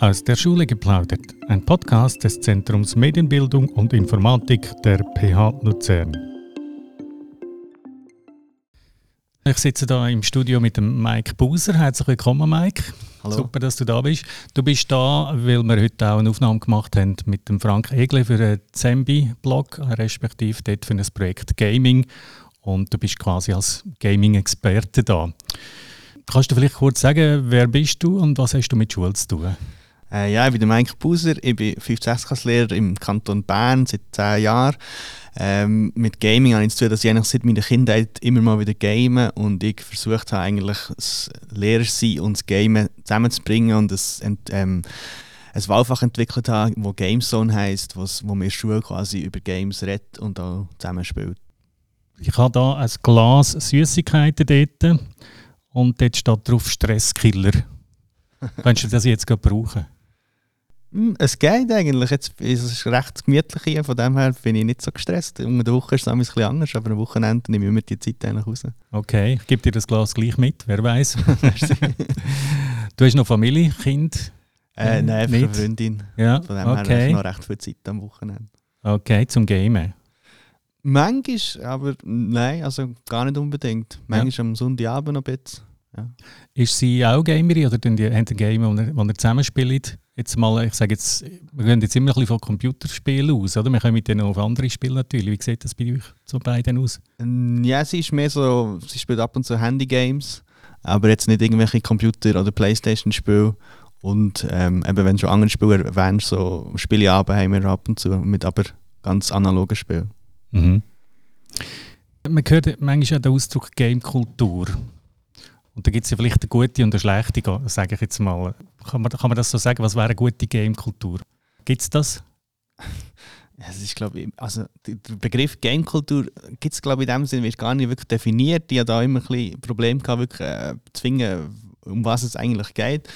Aus der Schule geplaudert, ein Podcast des Zentrums Medienbildung und Informatik der PH Luzern. Ich sitze da im Studio mit dem Mike Buser. Herzlich willkommen, Mike. Hallo. Super, dass du da bist. Du bist da, weil wir heute auch eine Aufnahme gemacht haben mit dem Frank Egle für den Zembi-Blog, respektive dort für ein Projekt Gaming. Und du bist quasi als Gaming-Experte da. Kannst du vielleicht kurz sagen, wer bist du und was hast du mit Schule zu tun? Äh, ja, ich bin der Mike Buser, ich bin 5 lehrer im Kanton Bern seit 10 Jahren. Ähm, mit Gaming habe ich zu tun, dass ich eigentlich seit meiner Kindheit immer mal wieder game und ich versucht habe, eigentlich das Lehrer sein und das Gamen zusammenzubringen und das, ähm, ein Wahlfach entwickelt habe, das Gamezone heisst, wo der Schule quasi über Games redet und auch zusammen spielt. Ich habe hier ein Glas Süßigkeiten dort und dort steht drauf Stresskiller. Könntest du das jetzt brauchen? Hm, es geht eigentlich. Jetzt ist es recht gemütlich hier, von dem her bin ich nicht so gestresst. Um der Woche ist es ein bisschen anders, aber am Wochenende nehme ich immer die Zeit eigentlich raus. Okay, ich gebe dir das Glas gleich mit, wer weiß. du hast noch Familie, Kind? Äh, nein, einfach eine Freundin. Ja, von dem okay. her noch recht viel Zeit am Wochenende. Okay, zum Gamen. Manchmal, aber nein, also gar nicht unbedingt. Manchmal ja. am Sonntagabend noch ein bisschen. Ja. Ist sie auch Gamerin oder haben die ein Game, wo ihr zusammenspielt? Jetzt mal, ich sage jetzt, wir gehen jetzt immer ein bisschen von Computerspielen aus, oder? Wir können mit denen auf andere Spiele natürlich. Wie sieht das bei euch so beiden aus? Ja, sie ist mehr so, sie spielt ab und zu Handy-Games, aber jetzt nicht irgendwelche Computer- oder Playstation-Spiele. Und ähm, eben, wenn schon andere Spiele erwähnst, so Spieleabend haben wir ab und zu mit aber ganz analogen Spielen. Mhm. Man hört manchmal auch den Ausdruck Game-Kultur. Und da gibt es ja vielleicht eine gute und eine schlechte, sage ich jetzt mal. Kann man, kann man das so sagen? Was wäre eine gute Game-Kultur? Gibt es das? Es ist, glaube ich, also der Begriff Game-Kultur gibt es, glaube ich, in dem Sinne gar nicht wirklich definiert. Ich habe da immer ein bisschen Probleme gehabt, wirklich äh, zu zwingen, um was es eigentlich geht.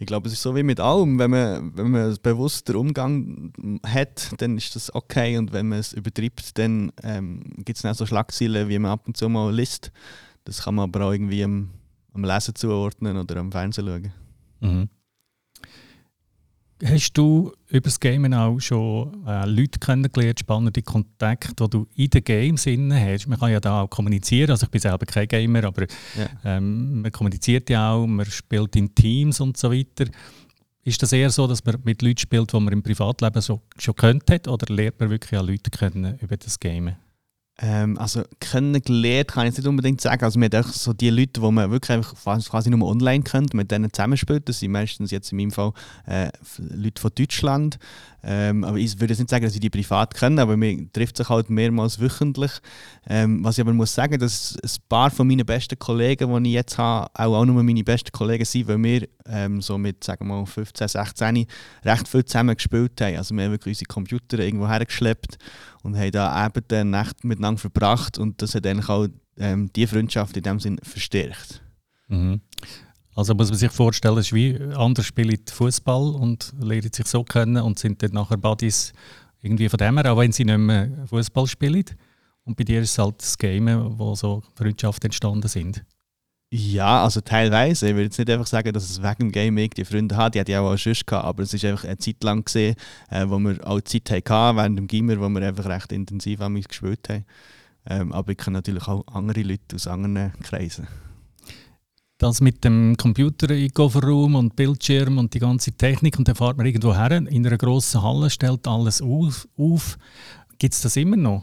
Ich glaube, es ist so wie mit allem. Wenn man, wenn man bewusster Umgang hat, dann ist das okay. Und wenn man es übertreibt, dann ähm, gibt es auch so Schlagzeilen, wie man ab und zu mal liest. Das kann man aber auch irgendwie am, Lesen zuordnen oder am Fernsehen schauen. Mhm. Hast du über das Gamen auch schon äh, Leute kennengelernt, spannende Kontakte, die du in den Games hast? Man kann ja da auch kommunizieren. Also ich bin selber kein Gamer, aber ja. ähm, man kommuniziert ja auch, man spielt in Teams und so weiter. Ist das eher so, dass man mit Leuten spielt, die man im Privatleben so, schon kennt hat, oder lernt man wirklich auch Leute kennen über das Gamen? Ähm, also kennengelernt kann ich nicht unbedingt sagen. Also man so die Leute, die man wirklich quasi nur online kennt, mit denen zusammenspielt. Das sind meistens jetzt in meinem Fall äh, Leute von Deutschland. Ähm, aber ich würde jetzt nicht sagen, dass ich die privat kenne, aber man trifft sich halt mehrmals wöchentlich. Ähm, was ich aber muss sagen, dass ein paar von meinen besten Kollegen, die ich jetzt habe, auch, auch nur meine besten Kollegen sind, weil wir ähm, so mit sagen wir mal 15, 16 recht viel zusammen gespielt haben. Also wir haben wirklich unsere Computer irgendwo hergeschleppt und haben da eben die Nacht miteinander verbracht und das hat eigentlich auch ähm, die Freundschaft in dem Sinn verstärkt. Mhm. Also muss man sich vorstellen, es ist wie andere spielen Fußball und lernen sich so kennen und sind dann nachher Buddies irgendwie von dem her, auch wenn sie nicht mehr Fußball spielen. Und bei dir ist es halt das Game, wo so Freundschaften entstanden sind. Ja, also teilweise. Ich will jetzt nicht einfach sagen, dass es wegen dem Gaming die Freunde hat. Die hatte ich auch schon gehabt, aber es ist einfach eine Zeit lang gesehen, äh, wo wir auch Zeit hatten während dem Gimmer, wo wir einfach recht intensiv an mich gespielt haben. Ähm, aber ich kenne natürlich auch andere Leute aus anderen Kreisen. Das mit dem Computer im Kofferraum und Bildschirm und die ganze Technik und dann fährt man irgendwo her in einer grossen Halle, stellt alles auf. auf. Gibt es das immer noch?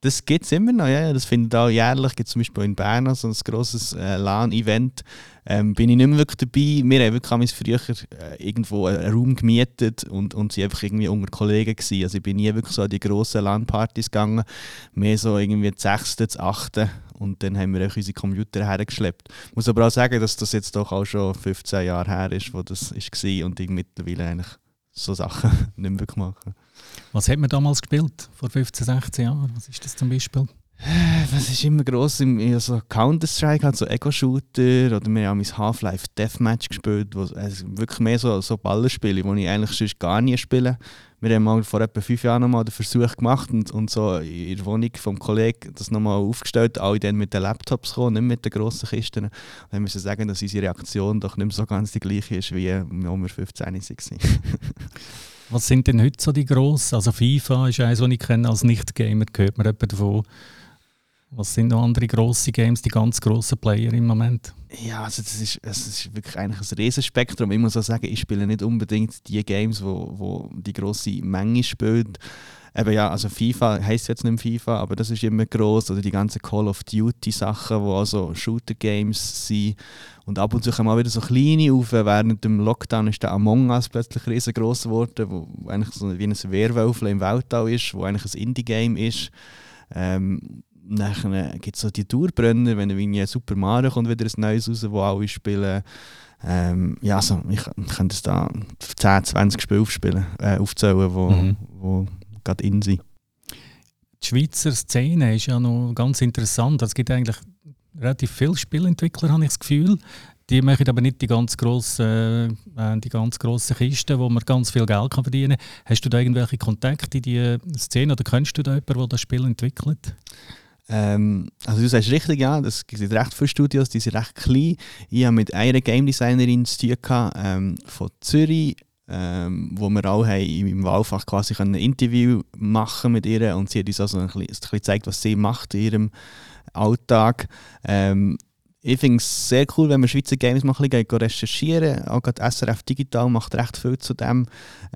Das gibt es immer noch, ja. Das findet auch jährlich, gibt zum Beispiel in Bern so ein grosses äh, LAN-Event. Ähm, bin ich nicht mehr wirklich dabei. Wir haben wirklich früher äh, irgendwo einen Raum gemietet und, und sind einfach irgendwie unter Kollegen gewesen. Also ich bin nie wirklich so an die grossen LAN-Partys gegangen. Mehr so irgendwie das sechste, das achte und dann haben wir auch unsere Computer hergeschleppt. Ich muss aber auch sagen, dass das jetzt doch auch schon 15 Jahre her ist, wo das war und ich mittlerweile eigentlich so Sachen nicht mehr mache. Was hat man damals gespielt, vor 15, 16 Jahren? Was ist das zum Beispiel? Was ist immer gross? Also Counter-Strike hat so Ego-Shooter oder wir haben mein Half-Life Deathmatch gespielt, wo, also wirklich mehr so, so Ballerspiele, die ich eigentlich sonst gar nie spiele. Wir haben mal vor etwa fünf Jahren mal den Versuch gemacht und, und so in der Wohnung vom Kollegen das nochmal aufgestellt, alle dann mit den Laptops kommen, nicht mit den grossen Kisten. Und dann müssen wir sagen, dass unsere Reaktion doch nicht mehr so ganz die gleiche ist, wie als wir 15 waren. Was sind denn heute so die grossen? Also FIFA ist eines, das ich kenne als Nicht-Gamer, gehört man etwa davon. Was sind noch andere grosse Games, die ganz grossen Player im Moment? Ja, also das ist, das ist wirklich eigentlich ein Riesenspektrum. Ich muss auch sagen, ich spiele nicht unbedingt die Games, wo, wo die grosse Menge spielen. Eben ja, also FIFA heisst jetzt nicht FIFA, aber das ist immer groß. Oder die ganzen Call of Duty Sachen, wo also Shooter Games sind. Und ab und zu kommen auch wieder so kleine auf. Während dem Lockdown ist der Among Us plötzlich riesengroß geworden, wo eigentlich so wie ein Werwölfle im Weltall ist, wo eigentlich ein Indie Game ist. Ähm, dann gibt es so die Tourbrenner, wenn irgendwie Super Mario kommt wieder ein neues raus, wo alle spielen. Ähm, ja, also ich, ich könnte es da 10, 20 Spiele aufspielen, äh, aufzählen, wo, mhm. wo gerade in sind. Die Schweizer Szene ist ja noch ganz interessant. Es gibt eigentlich relativ viele Spielentwickler, habe ich das Gefühl. Die machen aber nicht die ganz grossen, äh, die ganz grossen Kisten, wo man ganz viel Geld kann verdienen kann. Hast du da irgendwelche Kontakte in die Szene oder kennst du da jemanden, der das Spiel entwickelt? Ähm, also du sagst richtig, ja, es gibt recht viele Studios, die sind recht klein. Ich habe mit einer Game Designerin zu tun gehabt, ähm, von Zürich, ähm, wo wir auch im Wahlfach quasi ein Interview machen mit ihr und sie hat uns also ein bisschen, gezeigt, was sie macht in ihrem Alltag. Ähm, ich finde es sehr cool, wenn man Schweizer Games mal ein bisschen recherchieren. Auch gerade SRF Digital macht recht viel zu dem.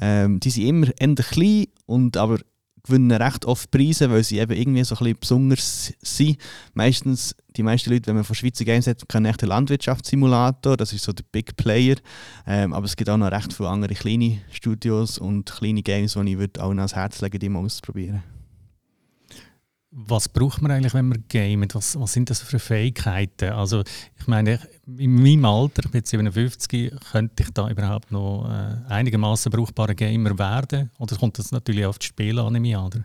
Ähm, die sind immer eher klein, und aber gewinnen recht oft Preise, weil sie eben irgendwie so ein bisschen besonders sind. Meistens, die meisten Leute, wenn man von Schweizer Games hat, kennen echt den Landwirtschaftssimulator, das ist so der Big Player. Ähm, aber es gibt auch noch recht viele andere kleine Studios und kleine Games, die ich würde auch noch ans Herz legen, die mal auszuprobieren. Was braucht man eigentlich, wenn man gamet? Was, was sind das für Fähigkeiten? Also ich meine, in meinem Alter, ich bin 57, könnte ich da überhaupt noch äh, einigermaßen brauchbarer Gamer werden? Oder kommt das natürlich auf das Spiel an, oder?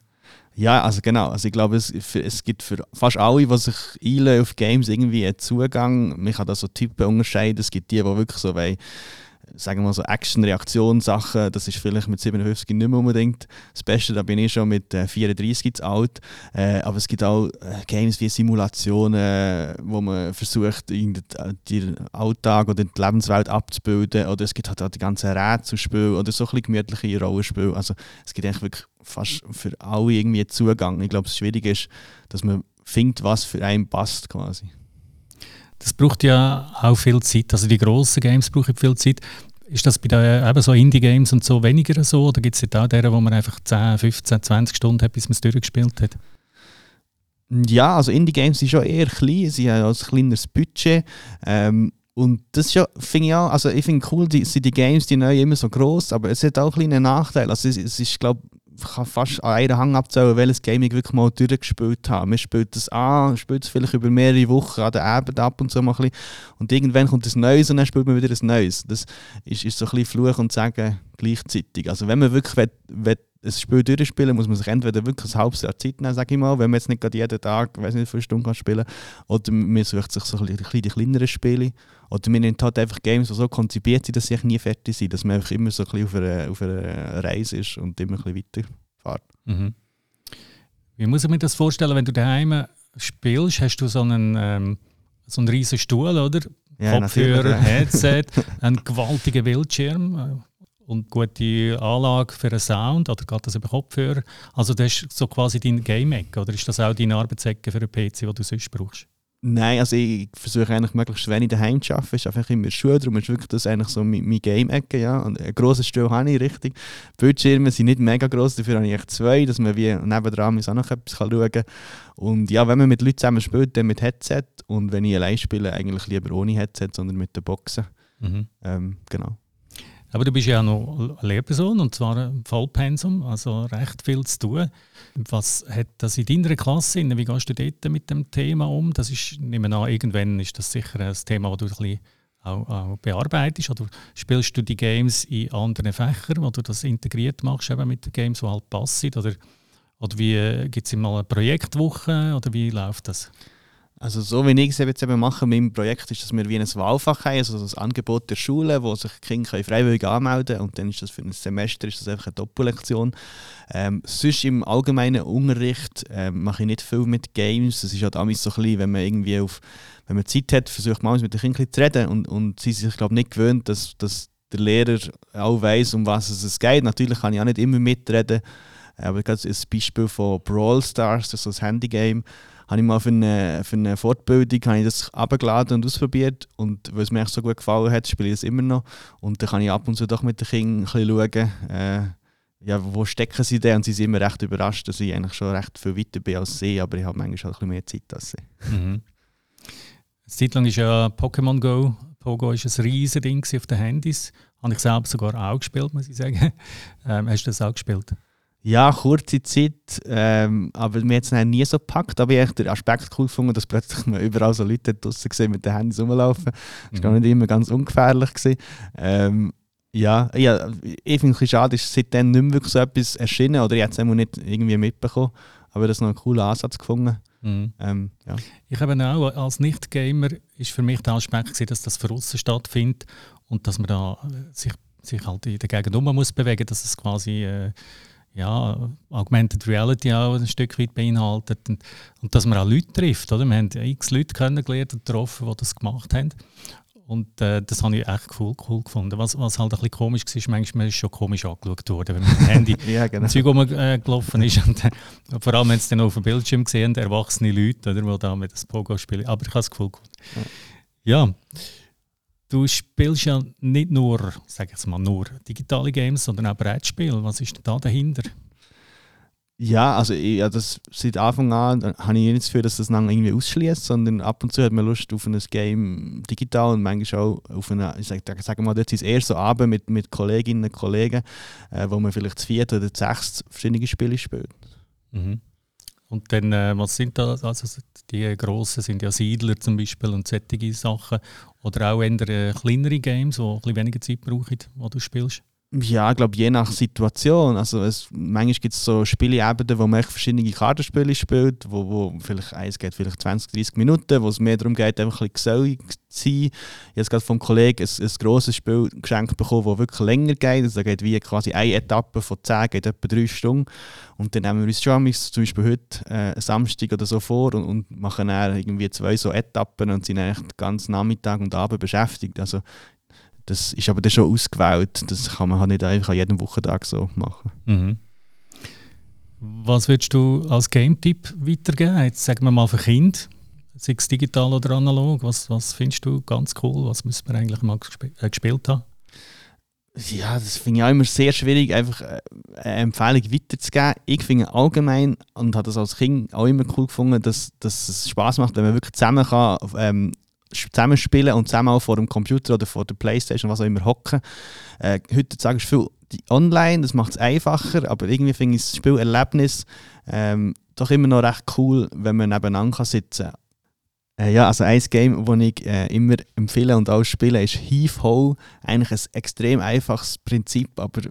Ja, also genau. Also ich glaube, es, es gibt für fast alle, die sich auf Games, irgendwie einen Zugang. Man kann da so Typen unterscheiden. Es gibt die, die wirklich so wollen, sagen wir so Action-Reaktion-Sachen, das ist vielleicht mit 57 nicht mehr unbedingt das Beste, da bin ich schon mit äh, 34 zu alt. Äh, aber es gibt auch äh, Games wie Simulationen, wo man versucht, den Alltag oder die Lebenswelt abzubilden. Oder es gibt halt auch die ganzen Rätselspiele oder so ein bisschen gemütliche Rollenspiele. Also es gibt eigentlich wirklich fast für alle irgendwie Zugang. Ich glaube, das Schwierige ist, dass man findet, was für einen passt quasi. Das braucht ja auch viel Zeit. Also die grossen Games brauchen viel Zeit. Ist das bei den so Indie-Games und so weniger so? Oder gibt es auch deren, wo man einfach 10, 15, 20 Stunden hat, bis man es durchgespielt hat? Ja, also Indie-Games sind schon eher klein. Sie haben ein kleineres Budget. Ähm, und das ja, finde ich auch, also ich finde cool, die, sind die Games, die neu immer so groß, aber es hat auch kleine Nachteile. Also es, es ist, glaube kann fast an einen Hang abzählen, welches Game ich wirklich mal durchgespielt habe. Man spielt das an, spielt es vielleicht über mehrere Wochen an der Abend ab und so mal ein bisschen. Und irgendwann kommt ein Neues und dann spielt man wieder ein Neues. Das ist, ist so ein bisschen Fluch und Sagen gleichzeitig. Also wenn man wirklich will, will ein Spiel durchspielen muss man sich entweder wirklich ein halbes Jahr Zeit nehmen, sage ich mal, wenn man jetzt nicht gerade jeden Tag, weiß nicht, viele Stunden kann spielen oder man sucht sich so ein bisschen die kleineren Spiele oder man nimmt halt einfach Games, die so konzipiert sind, dass sie nie fertig sind, dass man einfach immer so ein bisschen auf einer, auf einer Reise ist und immer ein bisschen weiterfährt. Mhm. Wie muss ich mir das vorstellen, wenn du daheim spielst, hast du so einen, ähm, so einen riesen Stuhl, oder? Ja, Kopfhörer, Headset, einen gewaltigen Bildschirm, und gute Anlage für einen Sound oder geht das über Kopfhörer? Also das ist so quasi dein Game-Ecke oder ist das auch deine Arbeitsecke für einen PC, den du sonst brauchst? Nein, also ich versuche eigentlich möglichst wenig daheim zu arbeiten. Es ist einfach immer Schuhe, darum ist wirklich das eigentlich so meine Game-Ecke. Ja. Und ein grosses Stuhl habe ich, richtig. Die Bildschirme sind nicht mega gross, dafür habe ich echt zwei, dass man wie nebendran auch noch etwas schauen kann. Und ja, wenn man mit Leuten zusammen spielt, dann mit Headset. Und wenn ich allein spiele, eigentlich lieber ohne Headset, sondern mit den Boxen. Mhm. Ähm, genau. Aber du bist ja auch noch Lehrperson und zwar ein Vollpensum, also recht viel zu tun. Was hat das in deiner Klasse? Wie gehst du dort mit dem Thema um? Das ist, nehme an, irgendwann ist das sicher ein Thema, das du ein bisschen auch, auch bearbeitest. Oder spielst du die Games in anderen Fächern, wo du das integriert machst, eben mit den Games, die halt passen? Oder, Oder äh, gibt es immer eine Projektwoche oder wie läuft das? Also so wie ich es jetzt eben mache mit Projekt, ist, dass wir wie ein Wahlfach haben, also das Angebot der Schule, wo sich Kinder freiwillig anmelden können und dann ist das für ein Semester ist das einfach eine Doppellektion. Ähm, sonst im allgemeinen Unterricht ähm, mache ich nicht viel mit Games, das ist halt damals so ein bisschen, wenn man irgendwie auf, wenn man Zeit hat, versucht man mit den Kindern zu reden und, und sie sind sich glaube nicht gewöhnt, dass, dass der Lehrer auch weiß, um was es geht. Natürlich kann ich auch nicht immer mitreden, aber gerade ein Beispiel von Brawl Stars, das ist so ein Handygame, habe ich mal für eine, für eine Fortbildung habe ich das abgeladen und ausprobiert und weil es mir so gut gefallen hat, spiele ich es immer noch und dann kann ich ab und zu doch mit den Kindern ein bisschen schauen, äh, ja, wo stecken sie denn und sie sind immer recht überrascht, dass ich eigentlich schon recht viel weiter bin als sie, aber ich habe manchmal auch ein bisschen mehr Zeit als sie. Mhm. Eine Zeit lang ist ja Pokémon Go, Pogo ist ein riesiges Ding auf den Handys, habe ich selbst sogar auch gespielt, muss ich sagen. Ähm, hast du das auch gespielt? Ja, kurze Zeit, ähm, aber mir hat es nie so gepackt. Aber ich habe den Aspekt cool gefunden, dass plötzlich man überall so Leute draußen gesehen mit den Handys rumlaufen. Das war mhm. nicht immer ganz ungefährlich. Ähm, ja, ja, ich finde es schade, ist seitdem nicht mehr wirklich so etwas erschienen oder ich habe es nicht irgendwie mitbekommen. Aber das ist noch ein cooler Ansatz gefunden. Mhm. Ähm, ja. Ich habe auch als Nicht-Gamer ist für mich der Aspekt gewesen, dass das für uns stattfindet und dass man da sich, sich halt in der Gegend um muss bewegen, dass es quasi äh, ja, Augmented Reality auch ein Stück weit beinhaltet. Und, und dass man auch Leute trifft. Oder? Wir haben x Leute kennengelernt und getroffen, die das gemacht haben. Und äh, das habe ich echt cool, cool gefunden. Was, was halt ein bisschen komisch war, ist, manchmal ist schon komisch angeschaut worden, wenn man mit dem Handy ja, genau. Zeug rumgelaufen äh, ist. Und, äh, vor allem, wenn es dann auf dem Bildschirm gesehen erwachsene Leute, oder, die da mit das Pogo spielen. Aber ich habe es cool gefunden. Ja. Du spielst ja nicht nur, sag ich mal, nur digitale Games, sondern auch Brettspiele. Was ist denn da dahinter? Ja, also ich, ja, das, seit Anfang an habe ich nicht das Gefühl, dass das dann irgendwie ausschließt, sondern ab und zu hat man Lust auf ein Game digital und manchmal auch auf eine, ich sage sag mal, dort ist es eher so Abend mit, mit Kolleginnen und Kollegen, äh, wo man vielleicht zu vier oder zu sechs verschiedene Spiele spielt. Mhm. Und dann, äh, was sind da? Also die grossen sind ja Siedler zum Beispiel und solche Sachen. Oder auch eher äh, kleinere Games, die ein bisschen weniger Zeit brauchen, wo du spielst. Ja, ich glaube, je nach Situation. Also es, manchmal gibt es so Spieleebenen, wo man verschiedene Kartenspiele spielt, wo, wo vielleicht eins geht vielleicht 20, 30 Minuten, wo es mehr darum geht, einfach ein bisschen zu sein. Ich habe gerade vom Kollegen ein, ein grosses Spiel geschenkt bekommen, das wirklich länger geht. Also da geht wie quasi eine Etappe von 10, geht etwa 3 Stunden. Und dann nehmen wir uns schon zum Beispiel heute äh, Samstag oder so vor und, und machen dann irgendwie zwei so Etappen und sind eigentlich den ganzen Nachmittag und Abend beschäftigt. Also das ist aber dann schon ausgewählt. Das kann man halt nicht einfach an jedem Wochentag so machen. Mhm. Was würdest du als Game-Tipp weitergeben? Jetzt sagen wir mal für Kinder, sei es digital oder analog. Was, was findest du ganz cool? Was müssen wir eigentlich mal gesp äh, gespielt haben? Ja, das finde ich auch immer sehr schwierig, einfach äh, eine Empfehlung weiterzugeben. Ich finde allgemein und habe das als Kind auch immer cool gefunden, dass, dass es Spaß macht, wenn man wirklich zusammen kann, ähm, zusammenspielen und zusammen auch vor dem Computer oder vor der Playstation, was auch immer, hocken. Äh, heutzutage ist viel online, das macht es einfacher, aber irgendwie finde ich das Spielerlebnis ähm, doch immer noch recht cool, wenn man nebeneinander sitzen kann. Äh, ja, also ein Game, das ich äh, immer empfehle und auch spiele, ist Heave Ho. Eigentlich ein extrem einfaches Prinzip, aber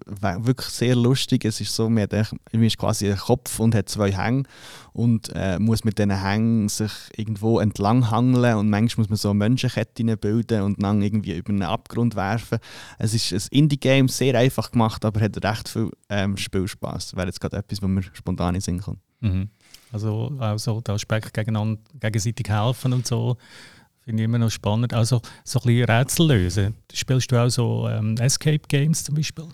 wirklich sehr lustig. Es ist so, man, hat, man ist quasi ein Kopf und hat zwei Hänge und äh, muss mit diesen Hängen sich irgendwo entlang hangeln und manchmal muss man so Menschenketten bilden und dann irgendwie über einen Abgrund werfen. Es ist ein Indie-Game, sehr einfach gemacht, aber hat recht viel ähm, Spielspaß. Wäre jetzt gerade etwas, was mir spontan in den Sinn kommt. Mhm. Also auch so der Aspekt gegeneinander, gegenseitig helfen und so. Finde ich immer noch spannend. Also so ein bisschen Rätsel lösen. Spielst du auch so ähm, Escape Games zum Beispiel?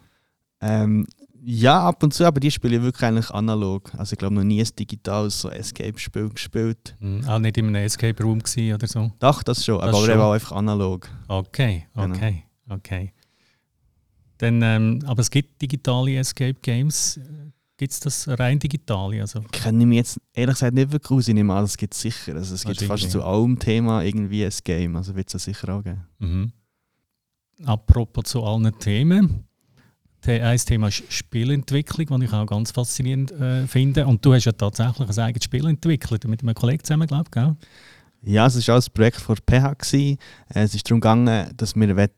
Ähm, ja, ab und zu, aber die spiele ich wirklich eigentlich analog. Also ich glaube noch nie ein digitales so Escape-Spiel gespielt. Mhm, auch nicht in einem Escape Room oder so? Doch, das schon, das aber schon. auch einfach analog. Okay, genau. okay, genau. okay. Dann, ähm, aber es gibt digitale Escape Games. Gibt es das rein digital? Also? Kenne ich mich jetzt ehrlich gesagt nicht wirklich aus. Ich nehme an, das gibt es sicher. Also es gibt fast zu allem Thema irgendwie ein Game. Also wird es sicher auch geben. Mhm. Apropos zu allen Themen. Ein Thema ist Spielentwicklung, das ich auch ganz faszinierend äh, finde. Und du hast ja tatsächlich ein eigenes Spiel entwickelt, mit einem Kollegen zusammen, glaube ich, Ja, es war auch ein Projekt von PH. Gewesen. Es ist darum gegangen, dass wir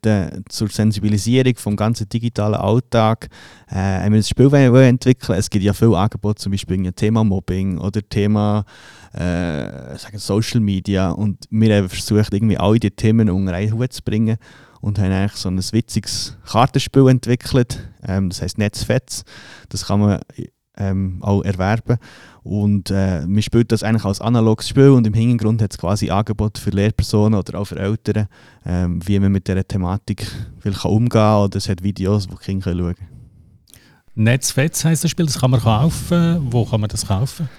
zur Sensibilisierung vom ganzen digitalen Alltag äh, ein Spiel entwickeln Es gibt ja viele Angebote, zum Beispiel ein Thema Mobbing oder Thema äh, sagen Social Media. Und wir haben versucht, irgendwie alle diese Themen unter einen Hut zu bringen und haben eigentlich so ein witziges Kartenspiel entwickelt. Ähm, das heißt Netzfetz. Das kann man ähm, auch erwerben. Und äh, man spielt das eigentlich als analoges Spiel und im Hintergrund hat es quasi Angebote für Lehrpersonen oder auch für Eltern, ähm, wie man mit dieser Thematik vielleicht umgehen kann oder es hat Videos, die die Kinder schauen können. Netzfetz heisst das Spiel, das kann man kaufen. Wo kann man das kaufen?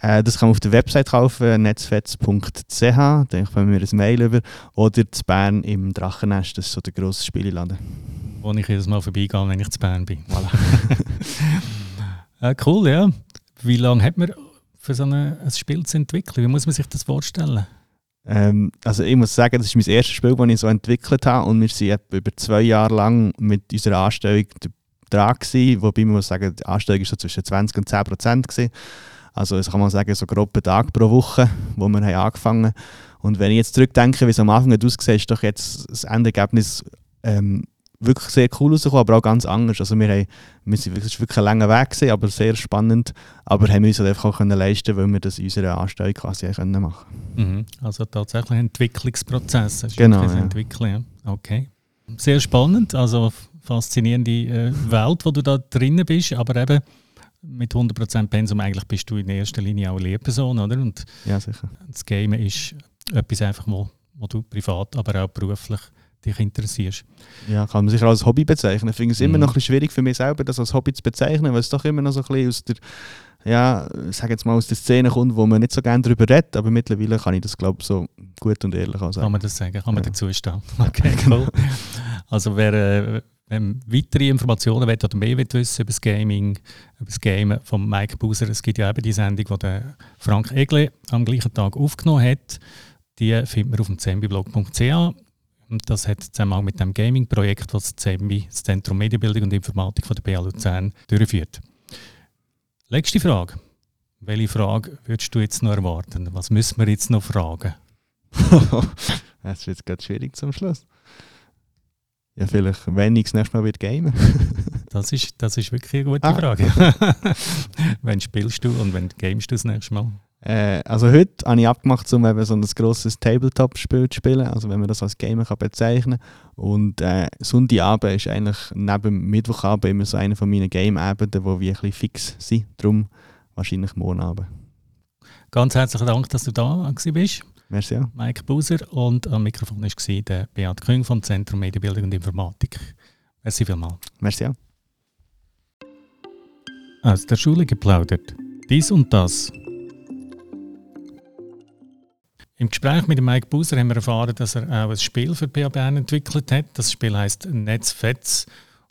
Äh, das kann man auf der Website kaufen, netzfetz.ch, da bekommen wir ein Mail über. Oder zu Bern im Drachennest, das ist so der grosse Spieleladen. Wo ich jedes Mal vorbeigehe, wenn ich zu Bern bin. Voilà. äh, cool, ja. Wie lange hat man für so eine, ein Spiel zu entwickeln? Wie muss man sich das vorstellen? Ähm, also ich muss sagen, das ist mein erstes Spiel, das ich so entwickelt habe und wir sind über zwei Jahre lang mit unserer Anstellung dran gewesen, wobei man muss sagen, die Anstellung war so zwischen 20 und 10 Prozent. Also das kann man sagen, so grob einen Tag pro Woche, wo wir haben angefangen Und wenn ich jetzt zurückdenke, wie es am Anfang aussieht, ist doch jetzt das Endergebnis ähm, wirklich sehr cool rausgekommen, aber auch ganz anders. Also wir, haben, wir sind, war wirklich ein langer Weg, gewesen, aber sehr spannend. Aber haben wir uns halt einfach auch können leisten weil wir das in unserer Anstellung quasi können machen mhm. Also tatsächlich ein Entwicklungsprozess. Das genau. Ja. Entwickeln, ja. Okay. Sehr spannend, also faszinierende äh, Welt, wo du da drinnen bist, aber eben mit 100% Pensum eigentlich bist du in erster Linie auch eine Lehrperson, oder? Und ja, sicher. Das Game ist etwas einfach, wo, wo du privat, aber auch beruflich dich interessierst. Ja, kann man sicher als Hobby bezeichnen. Ich finde es mhm. immer noch ein schwierig für mich selber, das als Hobby zu bezeichnen, weil es doch immer noch so ein bisschen aus der, ja, sag jetzt mal aus der Szene kommt, wo man nicht so gerne darüber redet, aber mittlerweile kann ich das, glaube ich, so gut und ehrlich auch sagen. Kann man das sagen? Kann man ja. dazu stehen? Okay, cool. also wer, äh, wenn weitere Informationen will oder mehr will wissen über das Gaming, über das Game von Mike Buser, es gibt ja eben die Sendung, die der Frank Egle am gleichen Tag aufgenommen hat, die findet man auf dem zembiblog.ch das hat zusammen mit dem Gaming-Projekt, das das ZEMBI, das Zentrum Medienbildung und Informatik von der BA Luzern, durchführt. Letzte Frage. Welche Frage würdest du jetzt noch erwarten? Was müssen wir jetzt noch fragen? Es wird jetzt gerade schwierig zum Schluss. Ja, vielleicht, wenn ich das nächste Mal wird gamen. das, ist, das ist wirklich eine gute ah. Frage. wenn spielst du und wenn gamest du das nächste Mal? Äh, also heute habe ich abgemacht, um eben so ein grosses Tabletop-Spiel zu spielen, also wenn man das als Gamer kann bezeichnen kann. Und äh, Sonntagabend ist eigentlich neben Mittwochabend immer so einer von meinen Game-Abenden, wo wir ein bisschen fix sind. Darum wahrscheinlich morgen Abend. Ganz herzlichen Dank, dass du da bist. Merci. Mike Buser und am Mikrofon war der Beat Küng vom Zentrum Medienbildung und Informatik. Merci vielmals. Merci. Ja. Aus der Schule geplaudert. Dies und das. Im Gespräch mit Mike Buser haben wir erfahren, dass er auch ein Spiel für PA Bern entwickelt hat. Das Spiel heißt Netzfetz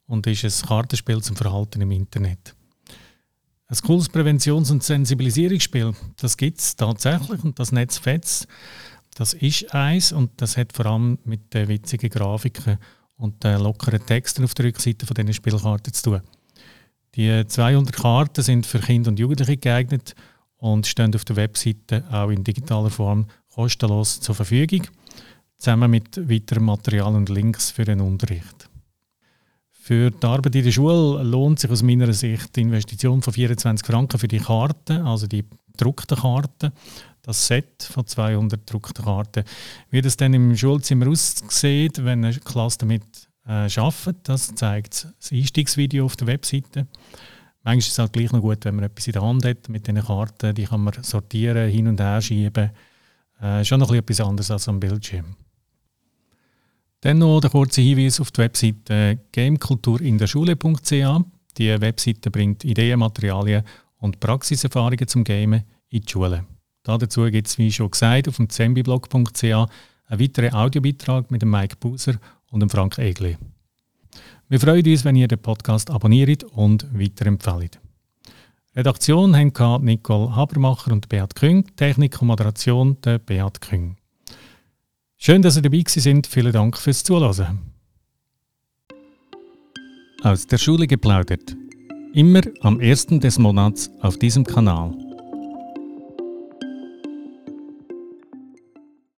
und ist ein Kartenspiel zum Verhalten im Internet. Ein cooles Präventions- und Sensibilisierungsspiel, das gibt es tatsächlich. Und das Netzfetz, das ist eins und das hat vor allem mit den witzigen Grafiken und den lockeren Texten auf der Rückseite von diesen Spielkarten zu tun. Die 200 Karten sind für Kinder und Jugendliche geeignet und stehen auf der Webseite auch in digitaler Form kostenlos zur Verfügung, zusammen mit weiterem Material und Links für den Unterricht. Für die Arbeit in der Schule lohnt sich aus meiner Sicht die Investition von 24 Franken für die Karten, also die gedruckten Karten, das Set von 200 gedruckten Karten. Wie das dann im Schulzimmer aussieht, wenn eine Klasse damit äh, arbeitet, das zeigt das Einstiegsvideo auf der Webseite. Manchmal ist es halt gleich noch gut, wenn man etwas in der Hand hat mit diesen Karten, die kann man sortieren, hin und her schieben äh, schon noch etwas anderes als am Bildschirm. Dann noch der kurze Hinweis auf die Webseite gamekulturinderschule.ch. Die Webseite bringt Ideen, Materialien und Praxiserfahrungen zum Gamen in die Schule. Dazu gibt es, wie schon gesagt, auf dem zembiblog.ch einen weiteren Audiobeitrag mit Mike Buser und Frank Egli. Wir freuen uns, wenn ihr den Podcast abonniert und weiterempfehlt. Redaktion haben Nicole Habermacher und Beat Küng, Technik und Moderation der Beat Küng. Schön, dass ihr dabei sind. Vielen Dank fürs Zuhören. Aus der Schule geplaudert. Immer am ersten des Monats auf diesem Kanal.